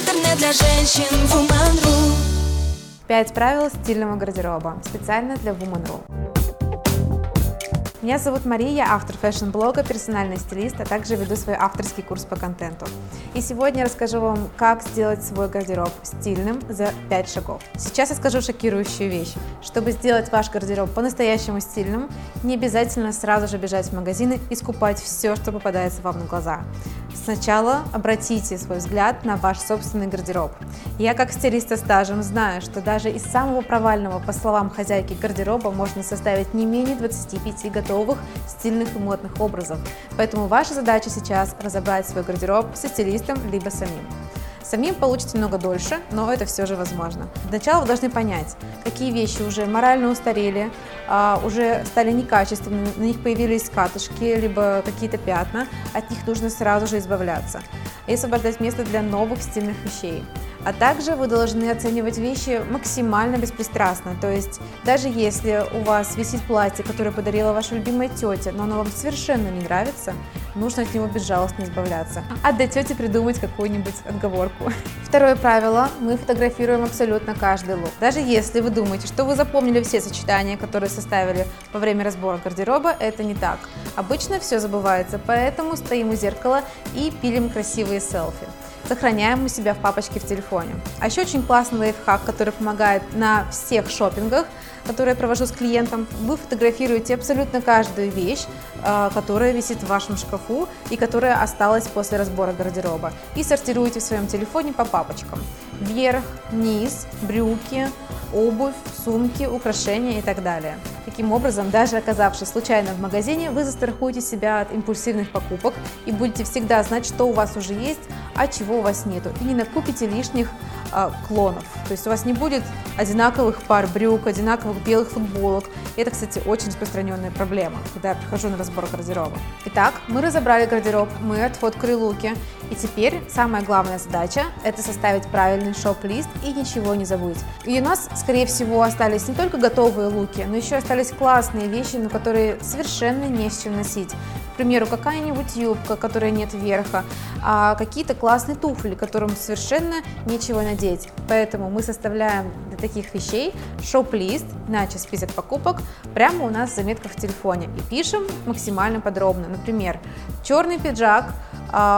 Интернет для женщин Woman.ru Пять правил стильного гардероба специально для Woman.ru. Меня зовут Мария, я автор фэшн-блога, персональный стилист, а также веду свой авторский курс по контенту. И сегодня я расскажу вам, как сделать свой гардероб стильным за 5 шагов. Сейчас я скажу шокирующую вещь. Чтобы сделать ваш гардероб по-настоящему стильным, не обязательно сразу же бежать в магазины и скупать все, что попадается вам на глаза. Сначала обратите свой взгляд на ваш собственный гардероб. Я как стилист со стажем знаю, что даже из самого провального, по словам хозяйки гардероба, можно составить не менее 25 готовых, стильных и модных образов. Поэтому ваша задача сейчас разобрать свой гардероб со стилистом либо самим. Самим получится немного дольше, но это все же возможно. Сначала вы должны понять, какие вещи уже морально устарели, а, уже стали некачественными, на них появились катышки, либо какие-то пятна, от них нужно сразу же избавляться и освобождать место для новых стильных вещей. А также вы должны оценивать вещи максимально беспристрастно, то есть даже если у вас висит платье, которое подарила ваша любимая тетя, но оно вам совершенно не нравится, нужно от него безжалостно избавляться. А для тети придумать какую-нибудь отговорку. Второе правило. Мы фотографируем абсолютно каждый лук. Даже если вы думаете, что вы запомнили все сочетания, которые составили во время разбора гардероба, это не так. Обычно все забывается, поэтому стоим у зеркала и пилим красивые селфи сохраняем у себя в папочке в телефоне. А еще очень классный лайфхак, который помогает на всех шопингах, которые я провожу с клиентом. Вы фотографируете абсолютно каждую вещь, а, которая висит в вашем шкафу и которая осталась после разбора гардероба. И сортируете в своем телефоне по папочкам. Вверх, низ, брюки, обувь, сумки, украшения и так далее. Таким образом, даже оказавшись случайно в магазине, вы застрахуете себя от импульсивных покупок и будете всегда знать, что у вас уже есть, а чего у вас нету. И не накупите лишних а, клонов. То есть у вас не будет одинаковых пар брюк, одинаковых белых футболок. Это, кстати, очень распространенная проблема, когда я прихожу на разбор гардероба. Итак, мы разобрали гардероб, мы отфоткали луки. И теперь самая главная задача – это составить правильный шоп-лист и ничего не забыть. И у нас, скорее всего, остались не только готовые луки, но еще остались классные вещи, но которые совершенно не с чем носить примеру, какая-нибудь юбка, которая нет верха, а какие-то классные туфли, которым совершенно нечего надеть. Поэтому мы составляем таких вещей. Шоп-лист, иначе список покупок, прямо у нас в заметках в телефоне. И пишем максимально подробно. Например, черный пиджак,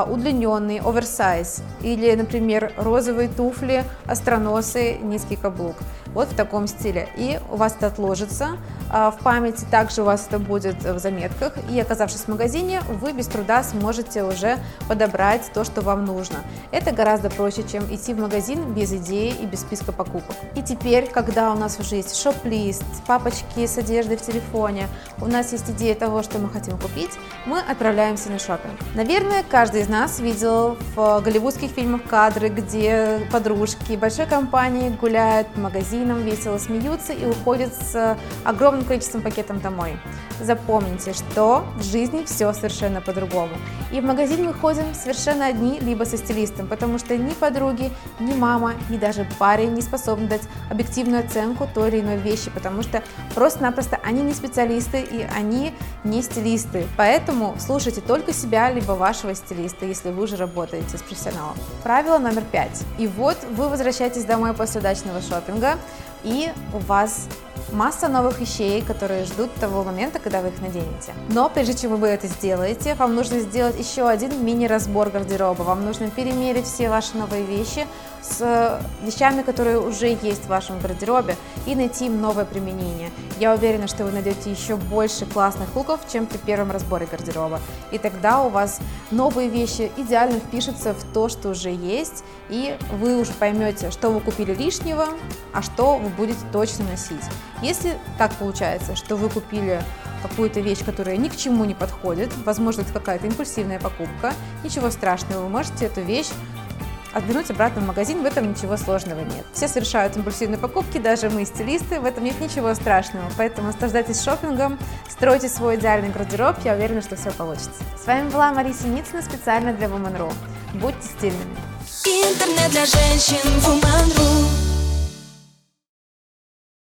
удлиненный, оверсайз, или, например, розовые туфли, остроносые, низкий каблук. Вот в таком стиле. И у вас это отложится а, в памяти, также у вас это будет в заметках. И оказавшись в магазине, вы без труда сможете уже подобрать то, что вам нужно. Это гораздо проще, чем идти в магазин без идеи и без списка покупок. И теперь, когда у нас уже есть шоп-лист, папочки с одеждой в телефоне, у нас есть идея того, что мы хотим купить, мы отправляемся на шопинг. Наверное, каждый из нас видел в голливудских фильмах кадры, где подружки большой компании гуляют по магазинам, весело смеются и уходят с огромным количеством пакетов домой. Запомните, что в жизни все совершенно по-другому. И в магазин мы ходим совершенно одни, либо со стилистом, потому что ни подруги, ни мама, ни даже парень не способны дать объективную оценку той или иной вещи, потому что просто-напросто они не специалисты и они не стилисты. Поэтому слушайте только себя, либо вашего стилиста, если вы уже работаете с профессионалом. Правило номер пять. И вот вы возвращаетесь домой после удачного шопинга, и у вас масса новых вещей, которые ждут того момента, когда вы их наденете. Но прежде чем вы это сделаете, вам нужно сделать еще один мини-разбор гардероба. Вам нужно перемерить все ваши новые вещи с вещами, которые уже есть в вашем гардеробе, и найти им новое применение. Я уверена, что вы найдете еще больше классных луков, чем при первом разборе гардероба. И тогда у вас новые вещи идеально впишутся в то, что уже есть, и вы уже поймете, что вы купили лишнего, а что вы будете точно носить. Если так получается, что вы купили какую-то вещь, которая ни к чему не подходит, возможно, это какая-то импульсивная покупка, ничего страшного, вы можете эту вещь отвернуть обратно в магазин, в этом ничего сложного нет. Все совершают импульсивные покупки, даже мы, стилисты, в этом нет ничего страшного. Поэтому наслаждайтесь шопингом, стройте свой идеальный гардероб, я уверена, что все получится. С вами была Мария Синицына специально для Woman.ru. Будьте стильными. Интернет для женщин Woman.ru